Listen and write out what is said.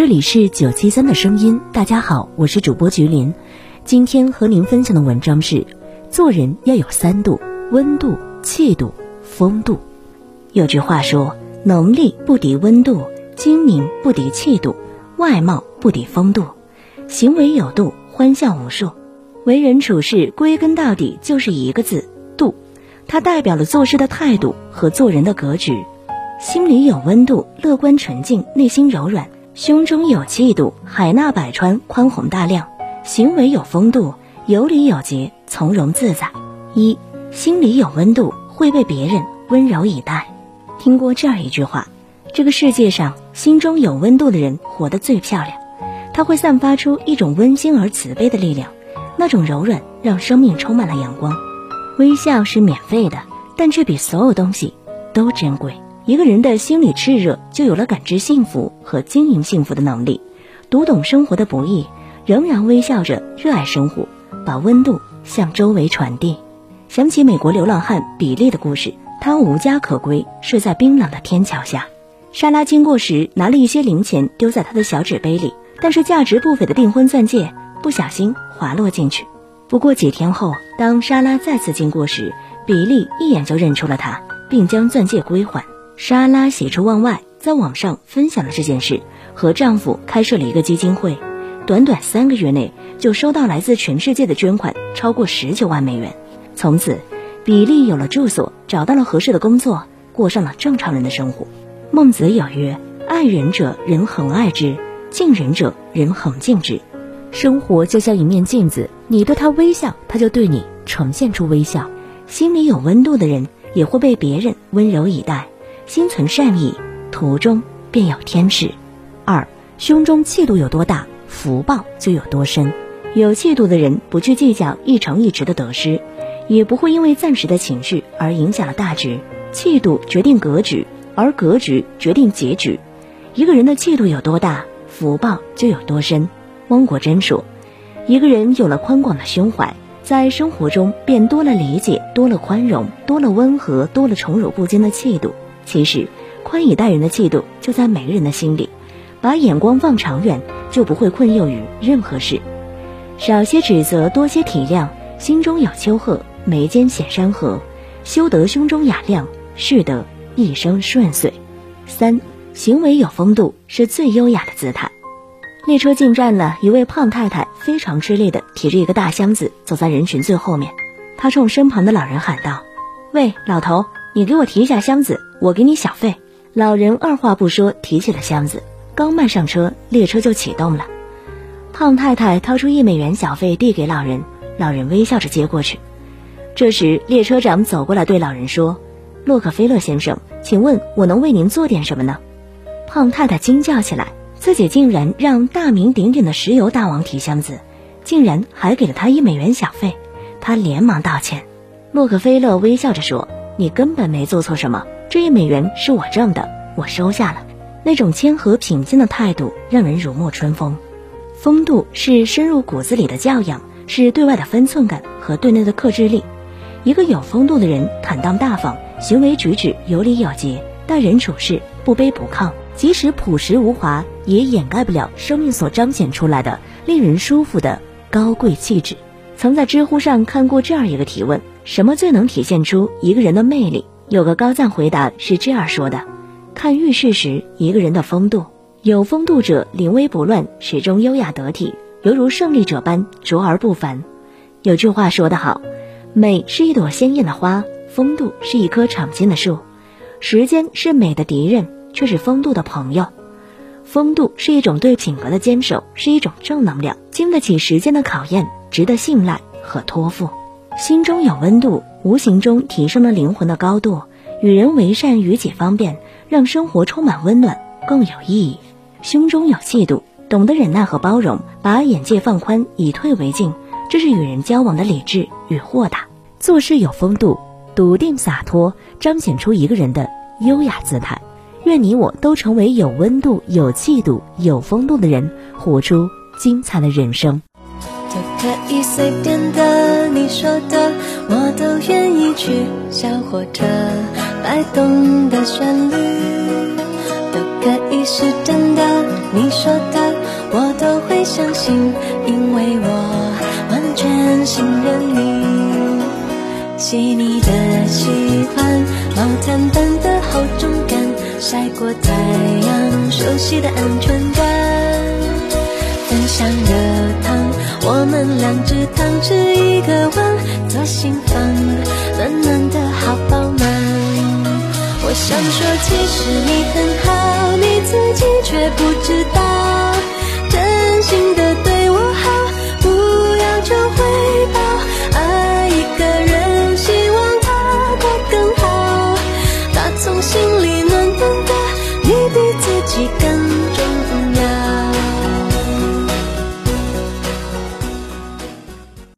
这里是九七三的声音，大家好，我是主播菊林。今天和您分享的文章是：做人要有三度，温度、气度、风度。有句话说，能力不敌温度。精明不敌气度，外貌不敌风度，行为有度，欢笑无数。为人处事归根到底就是一个字度，它代表了做事的态度和做人的格局。心里有温度，乐观纯净，内心柔软；胸中有气度，海纳百川，宽宏大量；行为有风度，有礼有节，从容自在。一心里有温度，会被别人温柔以待。听过这样一句话。这个世界上，心中有温度的人活得最漂亮。他会散发出一种温馨而慈悲的力量，那种柔软让生命充满了阳光。微笑是免费的，但却比所有东西都珍贵。一个人的心里炽热，就有了感知幸福和经营幸福的能力。读懂生活的不易，仍然微笑着热爱生活，把温度向周围传递。想起美国流浪汉比利的故事，他无家可归，睡在冰冷的天桥下。莎拉经过时，拿了一些零钱丢在他的小纸杯里，但是价值不菲的订婚钻戒不小心滑落进去。不过几天后，当莎拉再次经过时，比利一眼就认出了她，并将钻戒归还。莎拉喜出望外，在网上分享了这件事，和丈夫开设了一个基金会，短短三个月内就收到来自全世界的捐款，超过十九万美元。从此，比利有了住所，找到了合适的工作，过上了正常人的生活。孟子有曰：“爱人者，人恒爱之；敬人者，人恒敬之。”生活就像一面镜子，你对他微笑，他就对你呈现出微笑。心里有温度的人，也会被别人温柔以待。心存善意，途中便有天使。二，胸中气度有多大，福报就有多深。有气度的人，不去计较一城一池的得失，也不会因为暂时的情绪而影响了大局。气度决定格局。而格局决定结局，一个人的气度有多大，福报就有多深。汪国真说：“一个人有了宽广的胸怀，在生活中便多了理解，多了宽容，多了温和，多了宠辱不惊的气度。其实，宽以待人的气度就在每个人的心里。把眼光放长远，就不会困囿于任何事。少些指责，多些体谅，心中有丘壑，眉间显山河。修得胸中雅量，是得。”一生顺遂。三，行为有风度是最优雅的姿态。列车进站了，一位胖太太非常吃力的提着一个大箱子走在人群最后面。她冲身旁的老人喊道：“喂，老头，你给我提一下箱子，我给你小费。”老人二话不说提起了箱子，刚迈上车，列车就启动了。胖太太掏出一美元小费递给老人，老人微笑着接过去。这时，列车长走过来对老人说。洛克菲勒先生，请问我能为您做点什么呢？胖太太惊叫起来，自己竟然让大名鼎鼎的石油大王提箱子，竟然还给了他一美元小费。他连忙道歉。洛克菲勒微笑着说：“你根本没做错什么，这一美元是我挣的，我收下了。”那种谦和平静的态度让人如沐春风。风度是深入骨子里的教养，是对外的分寸感和对内的克制力。一个有风度的人，坦荡大方。行为举止有礼有节，待人处事不卑不亢，即使朴实无华，也掩盖不了生命所彰显出来的令人舒服的高贵气质。曾在知乎上看过这样一个提问：什么最能体现出一个人的魅力？有个高赞回答是这样说的：看遇事时一个人的风度。有风度者临危不乱，始终优雅得体，犹如胜利者般卓而不凡。有句话说得好：美是一朵鲜艳的花。风度是一棵长青的树，时间是美的敌人，却是风度的朋友。风度是一种对品格的坚守，是一种正能量，经得起时间的考验，值得信赖和托付。心中有温度，无形中提升了灵魂的高度。与人为善，与己方便，让生活充满温暖，更有意义。胸中有气度，懂得忍耐和包容，把眼界放宽，以退为进，这是与人交往的理智与豁达。做事有风度，笃定洒脱，彰显出一个人的优雅姿态。愿你我都成为有温度、有气度、有风度的人，活出精彩的人生。可以随便的，你说的我都愿意去。小火车摆动的旋律，都可以是真的，你说的我都会相信，因为我完全信任你。细腻的喜欢，毛毯般的厚重感，晒过太阳，熟悉的安全感，分享热汤。我们两只汤匙一个碗，左心房暖暖的好饱满。我想说，其实你很好，你自己却不知道，真心的。